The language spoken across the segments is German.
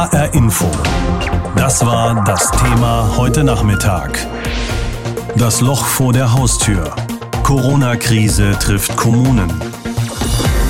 HR Info. Das war das Thema heute Nachmittag. Das Loch vor der Haustür. Corona-Krise trifft Kommunen.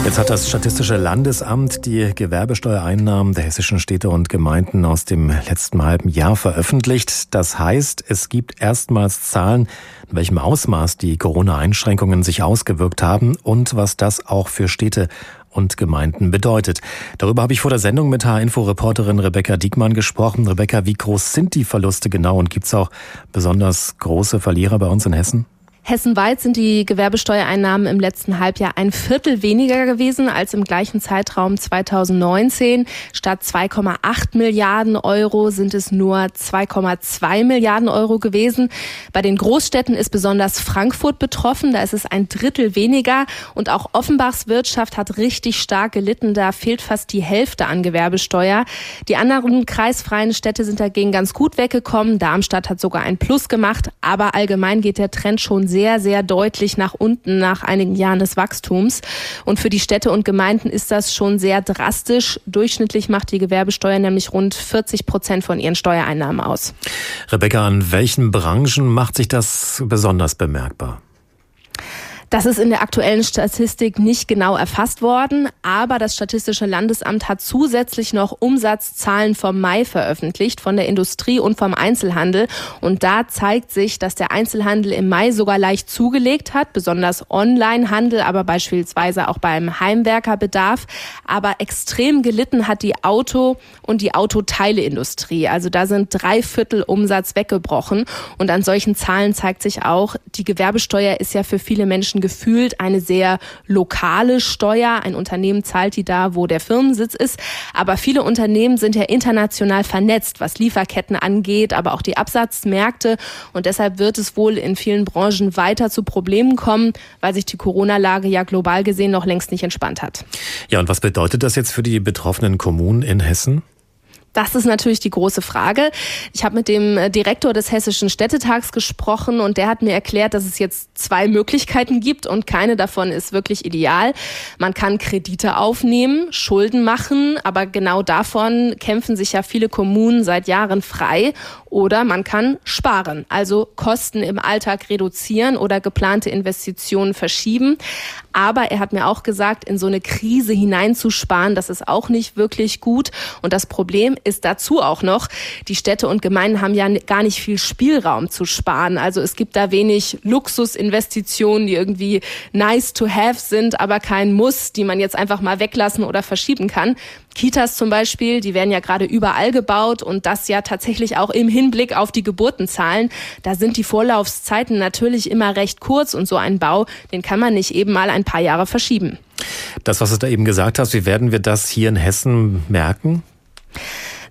Jetzt hat das Statistische Landesamt die Gewerbesteuereinnahmen der hessischen Städte und Gemeinden aus dem letzten halben Jahr veröffentlicht. Das heißt, es gibt erstmals Zahlen, in welchem Ausmaß die Corona-Einschränkungen sich ausgewirkt haben und was das auch für Städte und Gemeinden bedeutet. Darüber habe ich vor der Sendung mit H-Info-Reporterin Rebecca Diekmann gesprochen. Rebecca, wie groß sind die Verluste genau und gibt es auch besonders große Verlierer bei uns in Hessen? Hessenweit sind die Gewerbesteuereinnahmen im letzten Halbjahr ein Viertel weniger gewesen als im gleichen Zeitraum 2019. Statt 2,8 Milliarden Euro sind es nur 2,2 Milliarden Euro gewesen. Bei den Großstädten ist besonders Frankfurt betroffen. Da ist es ein Drittel weniger. Und auch Offenbachs Wirtschaft hat richtig stark gelitten. Da fehlt fast die Hälfte an Gewerbesteuer. Die anderen kreisfreien Städte sind dagegen ganz gut weggekommen. Darmstadt hat sogar ein Plus gemacht. Aber allgemein geht der Trend schon sehr, sehr deutlich nach unten nach einigen Jahren des Wachstums. Und für die Städte und Gemeinden ist das schon sehr drastisch. Durchschnittlich macht die Gewerbesteuer nämlich rund 40 Prozent von ihren Steuereinnahmen aus. Rebecca, an welchen Branchen macht sich das besonders bemerkbar? Das ist in der aktuellen Statistik nicht genau erfasst worden, aber das Statistische Landesamt hat zusätzlich noch Umsatzzahlen vom Mai veröffentlicht, von der Industrie und vom Einzelhandel. Und da zeigt sich, dass der Einzelhandel im Mai sogar leicht zugelegt hat, besonders Onlinehandel, aber beispielsweise auch beim Heimwerkerbedarf. Aber extrem gelitten hat die Auto- und die Autoteileindustrie. Also da sind drei Viertel Umsatz weggebrochen. Und an solchen Zahlen zeigt sich auch, die Gewerbesteuer ist ja für viele Menschen gefühlt eine sehr lokale Steuer. Ein Unternehmen zahlt die da, wo der Firmensitz ist. Aber viele Unternehmen sind ja international vernetzt, was Lieferketten angeht, aber auch die Absatzmärkte. Und deshalb wird es wohl in vielen Branchen weiter zu Problemen kommen, weil sich die Corona-Lage ja global gesehen noch längst nicht entspannt hat. Ja, und was bedeutet das jetzt für die betroffenen Kommunen in Hessen? Das ist natürlich die große Frage. Ich habe mit dem äh, Direktor des Hessischen Städtetags gesprochen und der hat mir erklärt, dass es jetzt zwei Möglichkeiten gibt und keine davon ist wirklich ideal. Man kann Kredite aufnehmen, Schulden machen, aber genau davon kämpfen sich ja viele Kommunen seit Jahren frei. Oder man kann sparen, also Kosten im Alltag reduzieren oder geplante Investitionen verschieben. Aber er hat mir auch gesagt, in so eine Krise hineinzusparen, das ist auch nicht wirklich gut. Und das Problem ist dazu auch noch, die Städte und Gemeinden haben ja gar nicht viel Spielraum zu sparen. Also es gibt da wenig Luxusinvestitionen, die irgendwie nice to have sind, aber kein Muss, die man jetzt einfach mal weglassen oder verschieben kann. Kitas zum Beispiel, die werden ja gerade überall gebaut und das ja tatsächlich auch im Hinblick auf die Geburtenzahlen. Da sind die Vorlaufzeiten natürlich immer recht kurz und so ein Bau, den kann man nicht eben mal ein paar Jahre verschieben. Das, was du da eben gesagt hast, wie werden wir das hier in Hessen merken?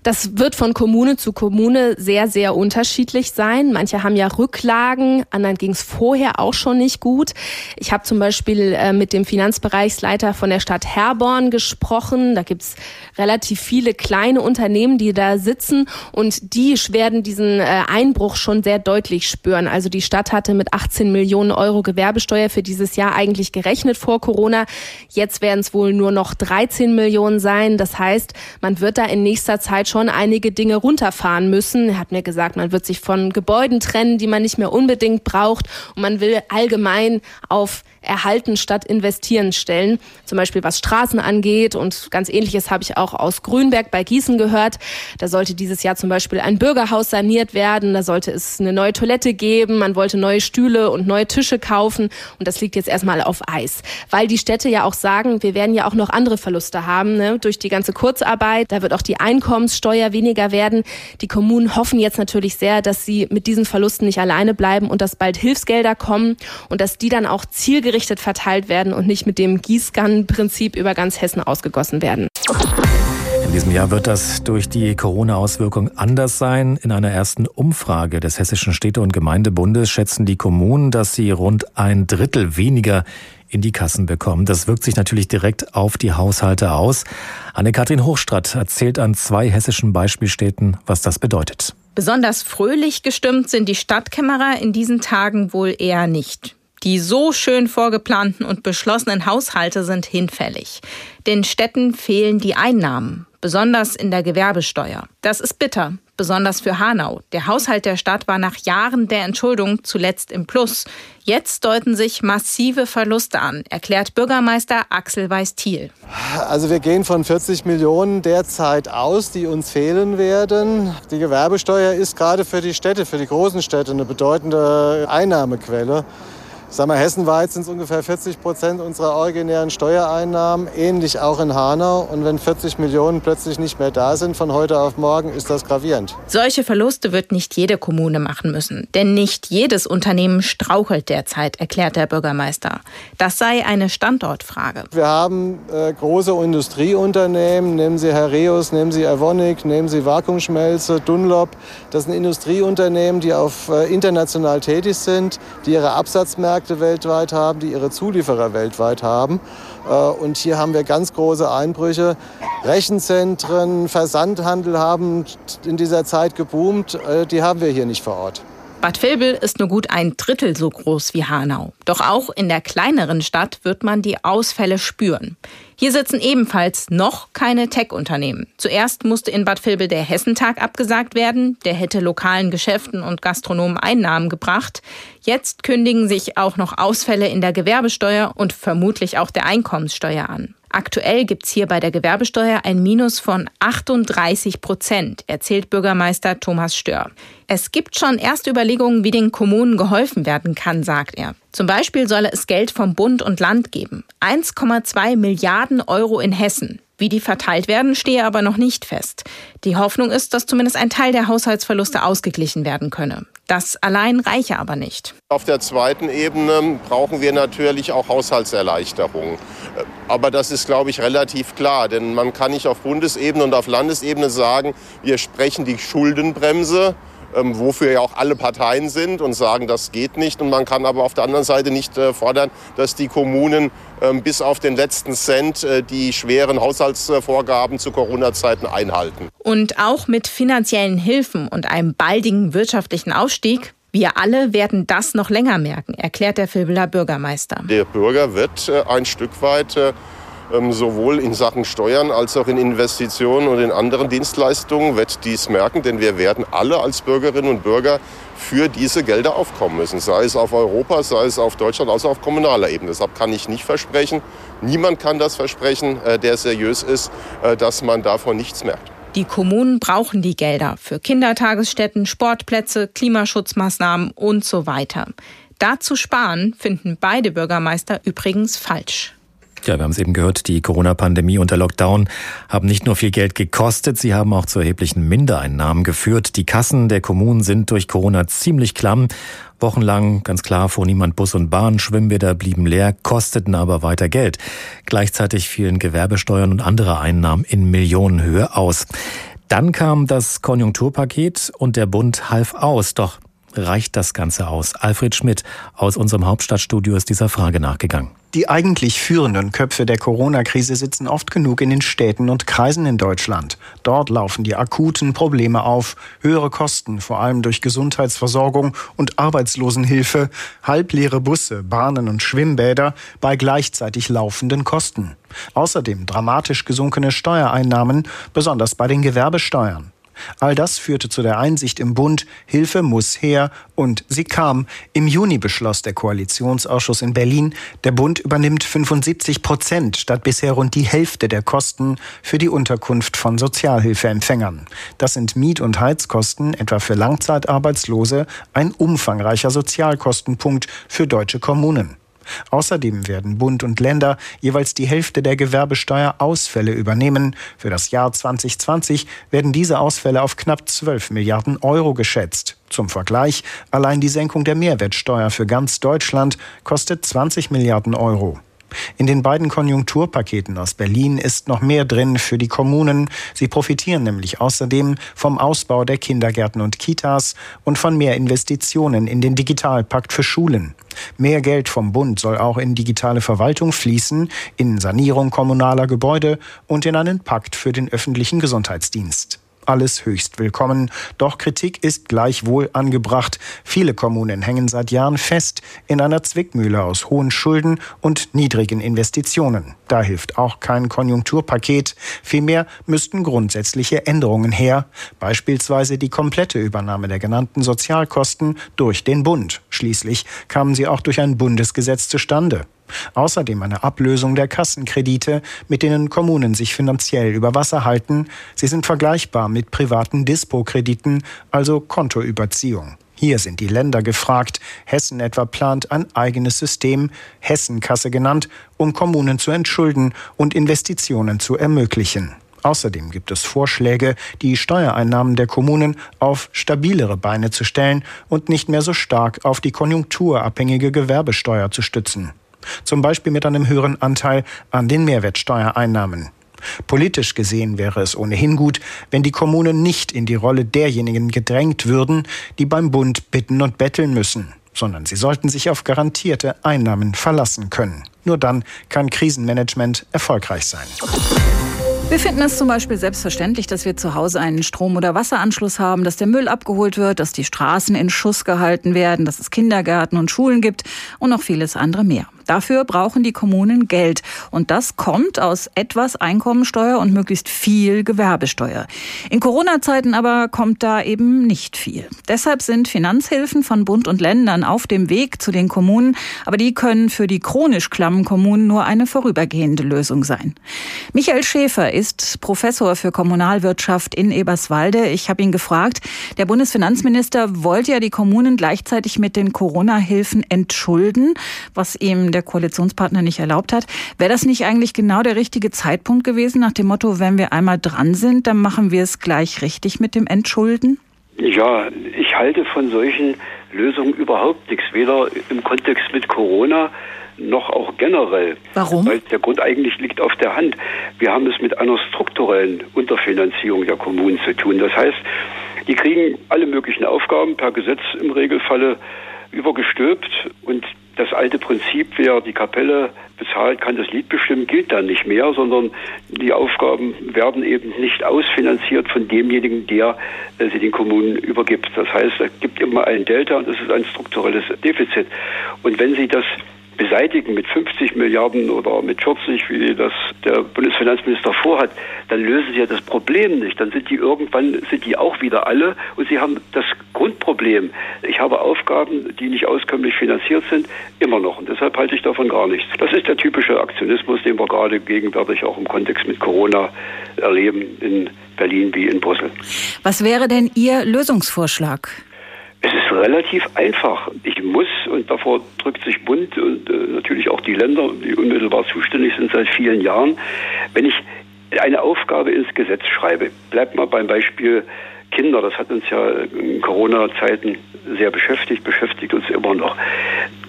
Das wird von Kommune zu Kommune sehr, sehr unterschiedlich sein. Manche haben ja Rücklagen, anderen ging es vorher auch schon nicht gut. Ich habe zum Beispiel äh, mit dem Finanzbereichsleiter von der Stadt Herborn gesprochen. Da gibt's relativ viele kleine Unternehmen, die da sitzen und die werden diesen äh, Einbruch schon sehr deutlich spüren. Also die Stadt hatte mit 18 Millionen Euro Gewerbesteuer für dieses Jahr eigentlich gerechnet vor Corona. Jetzt werden es wohl nur noch 13 Millionen sein. Das heißt, man wird da in nächster Zeit schon einige Dinge runterfahren müssen. Er hat mir gesagt, man wird sich von Gebäuden trennen, die man nicht mehr unbedingt braucht und man will allgemein auf erhalten statt investieren stellen. Zum Beispiel was Straßen angeht und ganz ähnliches habe ich auch aus Grünberg bei Gießen gehört. Da sollte dieses Jahr zum Beispiel ein Bürgerhaus saniert werden. Da sollte es eine neue Toilette geben. Man wollte neue Stühle und neue Tische kaufen. Und das liegt jetzt erstmal auf Eis. Weil die Städte ja auch sagen, wir werden ja auch noch andere Verluste haben. Ne? Durch die ganze Kurzarbeit. Da wird auch die Einkommenssteuer weniger werden. Die Kommunen hoffen jetzt natürlich sehr, dass sie mit diesen Verlusten nicht alleine bleiben und dass bald Hilfsgelder kommen und dass die dann auch zielgerichtet zielgerichtet verteilt werden und nicht mit dem Gießkannenprinzip über ganz Hessen ausgegossen werden. In diesem Jahr wird das durch die Corona-Auswirkung anders sein. In einer ersten Umfrage des Hessischen Städte- und Gemeindebundes schätzen die Kommunen, dass sie rund ein Drittel weniger in die Kassen bekommen. Das wirkt sich natürlich direkt auf die Haushalte aus. Anne-Kathrin Hochstratt erzählt an zwei hessischen Beispielstädten, was das bedeutet. Besonders fröhlich gestimmt sind die Stadtkämmerer in diesen Tagen wohl eher nicht. Die so schön vorgeplanten und beschlossenen Haushalte sind hinfällig. Den Städten fehlen die Einnahmen. besonders in der Gewerbesteuer. Das ist bitter, besonders für Hanau. Der Haushalt der Stadt war nach Jahren der Entschuldung zuletzt im Plus. Jetzt deuten sich massive Verluste an, erklärt Bürgermeister Axel Weiß-Thiel. Also wir gehen von 40 Millionen derzeit aus, die uns fehlen werden. Die Gewerbesteuer ist gerade für die Städte, für die großen Städte eine bedeutende Einnahmequelle. Ich sag mal, hessenweit sind es ungefähr 40 Prozent unserer originären Steuereinnahmen, ähnlich auch in Hanau. Und wenn 40 Millionen plötzlich nicht mehr da sind von heute auf morgen, ist das gravierend. Solche Verluste wird nicht jede Kommune machen müssen. Denn nicht jedes Unternehmen strauchelt derzeit, erklärt der Bürgermeister. Das sei eine Standortfrage. Wir haben äh, große Industrieunternehmen, nehmen Sie Herreus, nehmen Sie Evonik, nehmen Sie Vakuumschmelze, Dunlop. Das sind Industrieunternehmen, die auf äh, international tätig sind, die ihre Absatzmärkte Märkte weltweit haben, die ihre Zulieferer weltweit haben. Äh, und hier haben wir ganz große Einbrüche. Rechenzentren, Versandhandel haben in dieser Zeit geboomt. Äh, die haben wir hier nicht vor Ort. Bad Vilbel ist nur gut ein Drittel so groß wie Hanau. Doch auch in der kleineren Stadt wird man die Ausfälle spüren. Hier sitzen ebenfalls noch keine Tech-Unternehmen. Zuerst musste in Bad Vilbel der Hessentag abgesagt werden. Der hätte lokalen Geschäften und Gastronomen Einnahmen gebracht. Jetzt kündigen sich auch noch Ausfälle in der Gewerbesteuer und vermutlich auch der Einkommenssteuer an. Aktuell gibt's hier bei der Gewerbesteuer ein Minus von 38 Prozent, erzählt Bürgermeister Thomas Stör. Es gibt schon erste Überlegungen, wie den Kommunen geholfen werden kann, sagt er. Zum Beispiel solle es Geld vom Bund und Land geben. 1,2 Milliarden Euro in Hessen. Wie die verteilt werden, stehe aber noch nicht fest. Die Hoffnung ist, dass zumindest ein Teil der Haushaltsverluste ausgeglichen werden könne. Das allein reiche aber nicht. Auf der zweiten Ebene brauchen wir natürlich auch Haushaltserleichterungen. Aber das ist, glaube ich, relativ klar. Denn man kann nicht auf Bundesebene und auf Landesebene sagen, wir sprechen die Schuldenbremse ähm, wofür ja auch alle Parteien sind und sagen, das geht nicht. Und man kann aber auf der anderen Seite nicht äh, fordern, dass die Kommunen ähm, bis auf den letzten Cent äh, die schweren Haushaltsvorgaben zu Corona-Zeiten einhalten. Und auch mit finanziellen Hilfen und einem baldigen wirtschaftlichen Aufstieg wir alle werden das noch länger merken, erklärt der Vilbeler Bürgermeister. Der Bürger wird äh, ein Stück weit ähm, sowohl in Sachen Steuern als auch in Investitionen und in anderen Dienstleistungen wird dies merken, denn wir werden alle als Bürgerinnen und Bürger für diese Gelder aufkommen müssen, sei es auf Europa, sei es auf Deutschland, also auf kommunaler Ebene. Deshalb kann ich nicht versprechen, niemand kann das versprechen, äh, der seriös ist, äh, dass man davon nichts merkt. Die Kommunen brauchen die Gelder für Kindertagesstätten, Sportplätze, Klimaschutzmaßnahmen und so weiter. Dazu sparen finden beide Bürgermeister übrigens falsch. Ja, wir haben es eben gehört, die Corona-Pandemie und der Lockdown haben nicht nur viel Geld gekostet, sie haben auch zu erheblichen Mindereinnahmen geführt. Die Kassen der Kommunen sind durch Corona ziemlich klamm. Wochenlang, ganz klar, fuhr niemand Bus und Bahn, Schwimmbäder blieben leer, kosteten aber weiter Geld. Gleichzeitig fielen Gewerbesteuern und andere Einnahmen in Millionenhöhe aus. Dann kam das Konjunkturpaket und der Bund half aus. Doch reicht das Ganze aus? Alfred Schmidt aus unserem Hauptstadtstudio ist dieser Frage nachgegangen. Die eigentlich führenden Köpfe der Corona-Krise sitzen oft genug in den Städten und Kreisen in Deutschland. Dort laufen die akuten Probleme auf. Höhere Kosten, vor allem durch Gesundheitsversorgung und Arbeitslosenhilfe, halbleere Busse, Bahnen und Schwimmbäder bei gleichzeitig laufenden Kosten. Außerdem dramatisch gesunkene Steuereinnahmen, besonders bei den Gewerbesteuern. All das führte zu der Einsicht im Bund, Hilfe muss her, und sie kam. Im Juni beschloss der Koalitionsausschuss in Berlin, der Bund übernimmt 75 Prozent statt bisher rund die Hälfte der Kosten für die Unterkunft von Sozialhilfeempfängern. Das sind Miet- und Heizkosten, etwa für Langzeitarbeitslose, ein umfangreicher Sozialkostenpunkt für deutsche Kommunen. Außerdem werden Bund und Länder jeweils die Hälfte der Gewerbesteuerausfälle übernehmen. Für das Jahr 2020 werden diese Ausfälle auf knapp 12 Milliarden Euro geschätzt. Zum Vergleich, allein die Senkung der Mehrwertsteuer für ganz Deutschland kostet 20 Milliarden Euro. In den beiden Konjunkturpaketen aus Berlin ist noch mehr drin für die Kommunen. Sie profitieren nämlich außerdem vom Ausbau der Kindergärten und Kitas und von mehr Investitionen in den Digitalpakt für Schulen. Mehr Geld vom Bund soll auch in digitale Verwaltung fließen, in Sanierung kommunaler Gebäude und in einen Pakt für den öffentlichen Gesundheitsdienst. Alles höchst willkommen. Doch Kritik ist gleichwohl angebracht. Viele Kommunen hängen seit Jahren fest in einer Zwickmühle aus hohen Schulden und niedrigen Investitionen. Da hilft auch kein Konjunkturpaket. Vielmehr müssten grundsätzliche Änderungen her. Beispielsweise die komplette Übernahme der genannten Sozialkosten durch den Bund. Schließlich kamen sie auch durch ein Bundesgesetz zustande. Außerdem eine Ablösung der Kassenkredite, mit denen Kommunen sich finanziell über Wasser halten. Sie sind vergleichbar mit privaten Dispo-Krediten, also Kontoüberziehung. Hier sind die Länder gefragt. Hessen etwa plant ein eigenes System, Hessenkasse genannt, um Kommunen zu entschulden und Investitionen zu ermöglichen. Außerdem gibt es Vorschläge, die Steuereinnahmen der Kommunen auf stabilere Beine zu stellen und nicht mehr so stark auf die konjunkturabhängige Gewerbesteuer zu stützen zum Beispiel mit einem höheren Anteil an den Mehrwertsteuereinnahmen. Politisch gesehen wäre es ohnehin gut, wenn die Kommunen nicht in die Rolle derjenigen gedrängt würden, die beim Bund bitten und betteln müssen, sondern sie sollten sich auf garantierte Einnahmen verlassen können. Nur dann kann Krisenmanagement erfolgreich sein. Wir finden es zum Beispiel selbstverständlich, dass wir zu Hause einen Strom- oder Wasseranschluss haben, dass der Müll abgeholt wird, dass die Straßen in Schuss gehalten werden, dass es Kindergärten und Schulen gibt und noch vieles andere mehr. Dafür brauchen die Kommunen Geld. Und das kommt aus etwas Einkommensteuer und möglichst viel Gewerbesteuer. In Corona-Zeiten aber kommt da eben nicht viel. Deshalb sind Finanzhilfen von Bund und Ländern auf dem Weg zu den Kommunen. Aber die können für die chronisch klammen Kommunen nur eine vorübergehende Lösung sein. Michael Schäfer ist Professor für Kommunalwirtschaft in Eberswalde. Ich habe ihn gefragt, der Bundesfinanzminister wollte ja die Kommunen gleichzeitig mit den Corona-Hilfen entschulden, was ihm der der Koalitionspartner nicht erlaubt hat. Wäre das nicht eigentlich genau der richtige Zeitpunkt gewesen, nach dem Motto, wenn wir einmal dran sind, dann machen wir es gleich richtig mit dem Entschulden? Ja, ich halte von solchen Lösungen überhaupt nichts, weder im Kontext mit Corona noch auch generell. Warum? Weil der Grund eigentlich liegt auf der Hand. Wir haben es mit einer strukturellen Unterfinanzierung der Kommunen zu tun. Das heißt, die kriegen alle möglichen Aufgaben per Gesetz im Regelfalle übergestülpt und das alte Prinzip, wer die Kapelle bezahlt, kann das Lied bestimmen, gilt dann nicht mehr, sondern die Aufgaben werden eben nicht ausfinanziert von demjenigen, der äh, sie den Kommunen übergibt. Das heißt, es gibt immer ein Delta und es ist ein strukturelles Defizit. Und wenn Sie das beseitigen mit 50 Milliarden oder mit 40, wie das der Bundesfinanzminister vorhat, dann lösen sie ja das Problem nicht. Dann sind die irgendwann, sind die auch wieder alle und sie haben das Grundproblem. Ich habe Aufgaben, die nicht auskömmlich finanziert sind, immer noch. Und deshalb halte ich davon gar nichts. Das ist der typische Aktionismus, den wir gerade gegenwärtig auch im Kontext mit Corona erleben in Berlin wie in Brüssel. Was wäre denn Ihr Lösungsvorschlag? Es ist relativ einfach. Ich muss, und davor drückt sich Bund und äh, natürlich auch die Länder, die unmittelbar zuständig sind seit vielen Jahren, wenn ich eine Aufgabe ins Gesetz schreibe, bleibt mal beim Beispiel Kinder, das hat uns ja in Corona-Zeiten sehr beschäftigt, beschäftigt uns immer noch,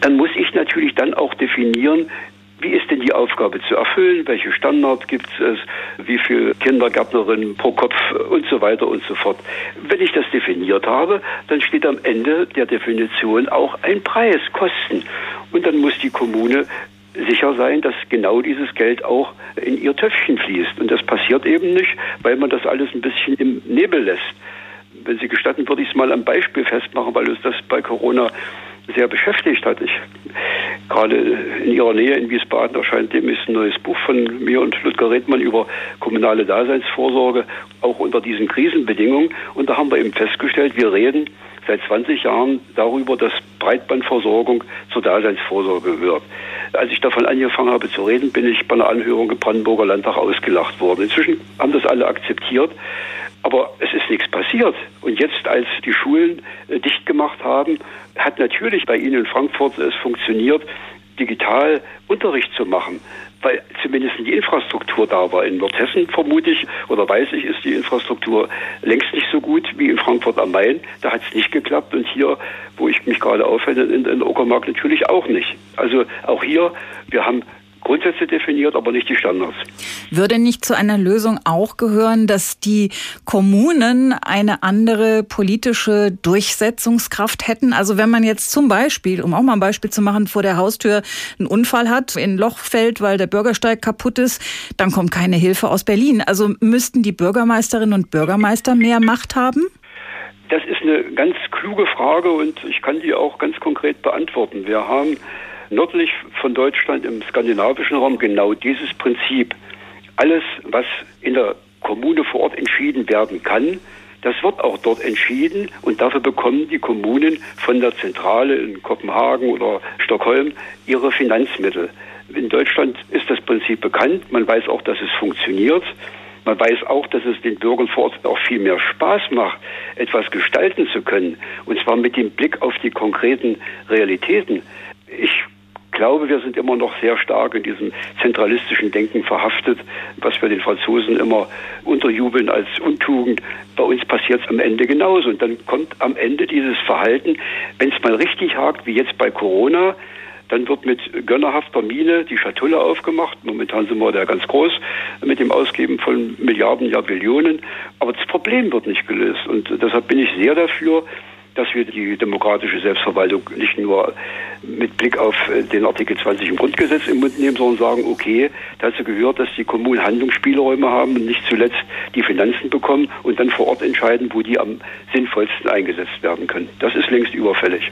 dann muss ich natürlich dann auch definieren, wie ist denn die Aufgabe zu erfüllen? Welche Standards gibt es? Wie viele Kindergärtnerinnen pro Kopf und so weiter und so fort? Wenn ich das definiert habe, dann steht am Ende der Definition auch ein Preis, Kosten. Und dann muss die Kommune sicher sein, dass genau dieses Geld auch in ihr Töpfchen fließt. Und das passiert eben nicht, weil man das alles ein bisschen im Nebel lässt. Wenn Sie gestatten, würde ich es mal am Beispiel festmachen, weil uns das bei Corona sehr beschäftigt hat. Ich, gerade in Ihrer Nähe in Wiesbaden erscheint demnächst ein neues Buch von mir und Ludger Redmann über kommunale Daseinsvorsorge, auch unter diesen Krisenbedingungen. Und da haben wir eben festgestellt, wir reden seit 20 Jahren darüber, dass Breitbandversorgung zur Daseinsvorsorge gehört. Als ich davon angefangen habe zu reden, bin ich bei einer Anhörung im Brandenburger Landtag ausgelacht worden. Inzwischen haben das alle akzeptiert. Aber es ist nichts passiert. Und jetzt, als die Schulen äh, dicht gemacht haben, hat natürlich bei Ihnen in Frankfurt es funktioniert, digital Unterricht zu machen, weil zumindest die Infrastruktur da war. In Nordhessen vermute ich oder weiß ich, ist die Infrastruktur längst nicht so gut wie in Frankfurt am Main. Da hat es nicht geklappt und hier, wo ich mich gerade aufhalte, in, in Uckermark natürlich auch nicht. Also auch hier, wir haben Grundsätze definiert, aber nicht die Standards. Würde nicht zu einer Lösung auch gehören, dass die Kommunen eine andere politische Durchsetzungskraft hätten? Also wenn man jetzt zum Beispiel, um auch mal ein Beispiel zu machen, vor der Haustür einen Unfall hat, in ein Loch fällt, weil der Bürgersteig kaputt ist, dann kommt keine Hilfe aus Berlin. Also müssten die Bürgermeisterinnen und Bürgermeister mehr Macht haben? Das ist eine ganz kluge Frage und ich kann die auch ganz konkret beantworten. Wir haben nördlich von Deutschland im skandinavischen Raum genau dieses Prinzip. Alles, was in der Kommune vor Ort entschieden werden kann, das wird auch dort entschieden und dafür bekommen die Kommunen von der Zentrale in Kopenhagen oder Stockholm ihre Finanzmittel. In Deutschland ist das Prinzip bekannt. Man weiß auch, dass es funktioniert. Man weiß auch, dass es den Bürgern vor Ort auch viel mehr Spaß macht, etwas gestalten zu können. Und zwar mit dem Blick auf die konkreten Realitäten. Ich glaube, wir sind immer noch sehr stark in diesem zentralistischen Denken verhaftet, was wir den Franzosen immer unterjubeln als Untugend. Bei uns passiert es am Ende genauso. Und dann kommt am Ende dieses Verhalten, wenn es mal richtig hakt, wie jetzt bei Corona, dann wird mit gönnerhafter Miene die Schatulle aufgemacht. Momentan sind wir da ganz groß mit dem Ausgeben von Milliarden, ja Billionen. Aber das Problem wird nicht gelöst. Und deshalb bin ich sehr dafür, dass wir die demokratische Selbstverwaltung nicht nur mit Blick auf äh, den Artikel 20 im Grundgesetz im Mund nehmen, sondern sagen, okay, dazu gehört, dass die Kommunen Handlungsspielräume haben und nicht zuletzt die Finanzen bekommen und dann vor Ort entscheiden, wo die am sinnvollsten eingesetzt werden können. Das ist längst überfällig.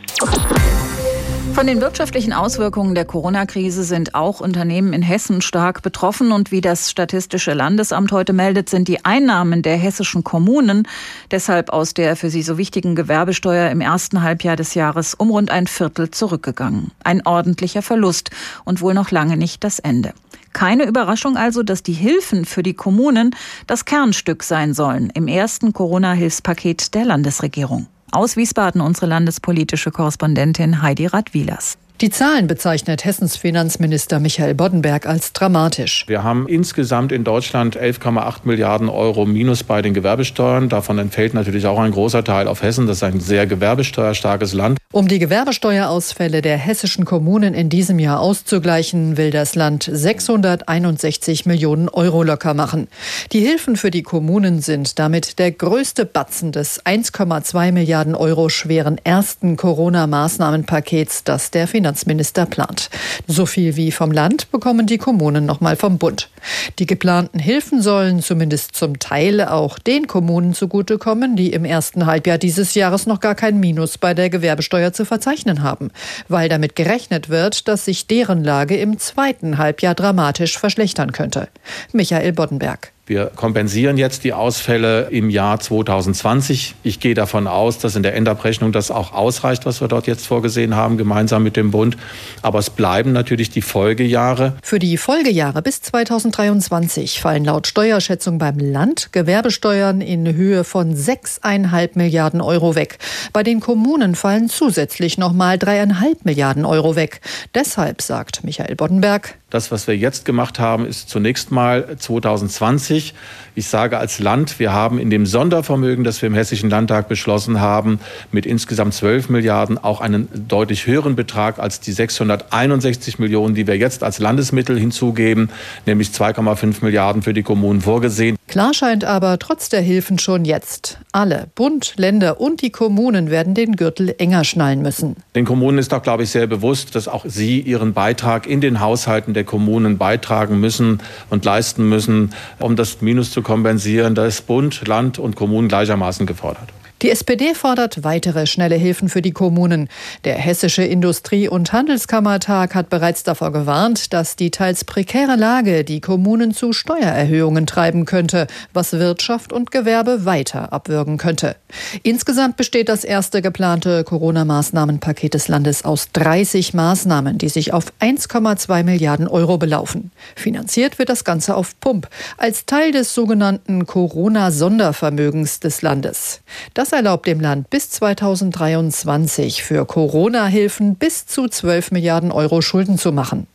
Von den wirtschaftlichen Auswirkungen der Corona-Krise sind auch Unternehmen in Hessen stark betroffen. Und wie das Statistische Landesamt heute meldet, sind die Einnahmen der hessischen Kommunen deshalb aus der für sie so wichtigen Gewerbesteuer im ersten Halbjahr des Jahres um rund ein Viertel zurückgegangen. Ein ordentlicher Verlust und wohl noch lange nicht das Ende. Keine Überraschung also, dass die Hilfen für die Kommunen das Kernstück sein sollen im ersten Corona-Hilfspaket der Landesregierung. Aus Wiesbaden unsere landespolitische Korrespondentin Heidi Radwilas. Die Zahlen bezeichnet Hessens Finanzminister Michael Boddenberg als dramatisch. Wir haben insgesamt in Deutschland 11,8 Milliarden Euro Minus bei den Gewerbesteuern. Davon entfällt natürlich auch ein großer Teil auf Hessen. Das ist ein sehr gewerbesteuerstarkes Land. Um die Gewerbesteuerausfälle der hessischen Kommunen in diesem Jahr auszugleichen, will das Land 661 Millionen Euro locker machen. Die Hilfen für die Kommunen sind damit der größte Batzen des 1,2 Milliarden Euro schweren ersten Corona-Maßnahmenpakets, das der Finanzminister plant. So viel wie vom Land bekommen die Kommunen nochmal vom Bund. Die geplanten Hilfen sollen zumindest zum Teil auch den Kommunen zugutekommen, die im ersten Halbjahr dieses Jahres noch gar kein Minus bei der Gewerbesteuer zu verzeichnen haben, weil damit gerechnet wird, dass sich deren Lage im zweiten Halbjahr dramatisch verschlechtern könnte. Michael Boddenberg. Wir kompensieren jetzt die Ausfälle im Jahr 2020. Ich gehe davon aus, dass in der Endabrechnung das auch ausreicht, was wir dort jetzt vorgesehen haben, gemeinsam mit dem Bund. Aber es bleiben natürlich die Folgejahre. Für die Folgejahre bis 2023 fallen laut Steuerschätzung beim Land Gewerbesteuern in Höhe von 6,5 Milliarden Euro weg. Bei den Kommunen fallen zusätzlich nochmal 3,5 Milliarden Euro weg. Deshalb sagt Michael Boddenberg, das, was wir jetzt gemacht haben, ist zunächst mal 2020. Ich sage als Land, wir haben in dem Sondervermögen, das wir im Hessischen Landtag beschlossen haben, mit insgesamt 12 Milliarden auch einen deutlich höheren Betrag als die 661 Millionen, die wir jetzt als Landesmittel hinzugeben, nämlich 2,5 Milliarden für die Kommunen vorgesehen. Klar scheint aber trotz der Hilfen schon jetzt. Alle, Bund, Länder und die Kommunen werden den Gürtel enger schnallen müssen. Den Kommunen ist doch, glaube ich, sehr bewusst, dass auch sie ihren Beitrag in den Haushalten der Kommunen beitragen müssen und leisten müssen, um das Minus zu kompensieren. Da ist Bund, Land und Kommunen gleichermaßen gefordert. Die SPD fordert weitere schnelle Hilfen für die Kommunen. Der Hessische Industrie- und Handelskammertag hat bereits davor gewarnt, dass die teils prekäre Lage die Kommunen zu Steuererhöhungen treiben könnte, was Wirtschaft und Gewerbe weiter abwürgen könnte. Insgesamt besteht das erste geplante Corona-Maßnahmenpaket des Landes aus 30 Maßnahmen, die sich auf 1,2 Milliarden Euro belaufen. Finanziert wird das Ganze auf Pump als Teil des sogenannten Corona-Sondervermögens des Landes. Das das erlaubt dem Land bis 2023 für Corona-Hilfen bis zu 12 Milliarden Euro Schulden zu machen.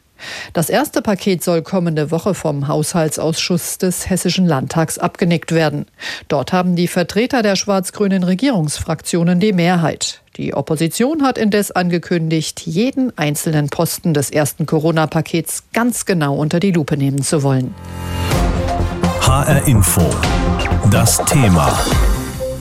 Das erste Paket soll kommende Woche vom Haushaltsausschuss des Hessischen Landtags abgenickt werden. Dort haben die Vertreter der schwarz-grünen Regierungsfraktionen die Mehrheit. Die Opposition hat indes angekündigt, jeden einzelnen Posten des ersten Corona-Pakets ganz genau unter die Lupe nehmen zu wollen. HR Info. Das Thema.